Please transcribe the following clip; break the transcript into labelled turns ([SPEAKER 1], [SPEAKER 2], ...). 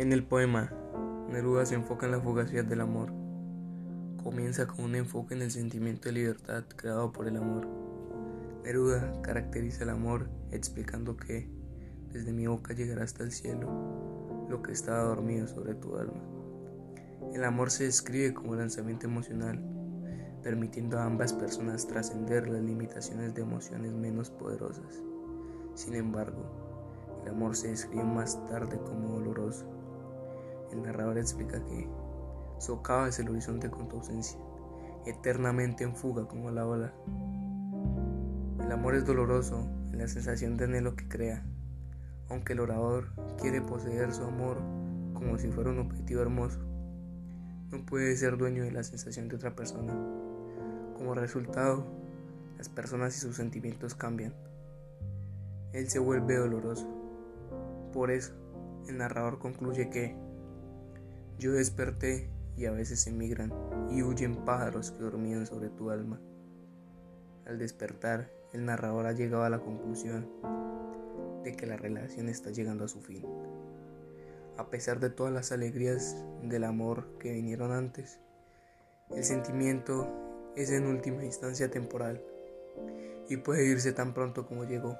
[SPEAKER 1] En el poema, Neruda se enfoca en la fugacidad del amor. Comienza con un enfoque en el sentimiento de libertad creado por el amor. Neruda caracteriza el amor explicando que desde mi boca llegará hasta el cielo lo que estaba dormido sobre tu alma. El amor se describe como lanzamiento emocional, permitiendo a ambas personas trascender las limitaciones de emociones menos poderosas. Sin embargo, el amor se describe más tarde como doloroso. El narrador explica que socavas el horizonte con tu ausencia, eternamente en fuga como la ola. El amor es doloroso en la sensación de anhelo que crea, aunque el orador quiere poseer su amor como si fuera un objetivo hermoso. No puede ser dueño de la sensación de otra persona. Como resultado, las personas y sus sentimientos cambian. Él se vuelve doloroso. Por eso, el narrador concluye que yo desperté y a veces emigran y huyen pájaros que dormían sobre tu alma. Al despertar, el narrador ha llegado a la conclusión de que la relación está llegando a su fin. A pesar de todas las alegrías del amor que vinieron antes, el sentimiento es en última instancia temporal y puede irse tan pronto como llegó.